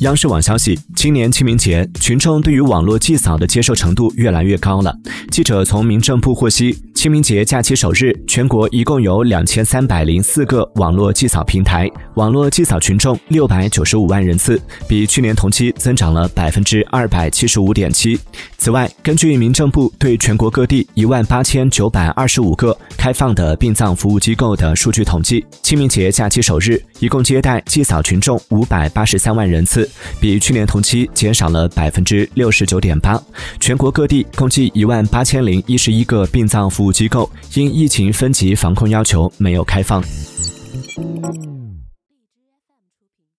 央视网消息，今年清明节，群众对于网络祭扫的接受程度越来越高了。记者从民政部获悉，清明节假期首日，全国一共有两千三百零四个网络祭扫平台，网络祭扫群众六百九十五万人次，比去年同期增长了百分之二百七十五点七。此外，根据民政部对全国各地一万八千九百二十五个开放的殡葬服务机构的数据统计，清明节假期首日，一共接待祭扫群众五百八十三万人次。比去年同期减少了百分之六十九点八。全国各地共计一万八千零一十一个殡葬服务机构因疫情分级防控要求没有开放。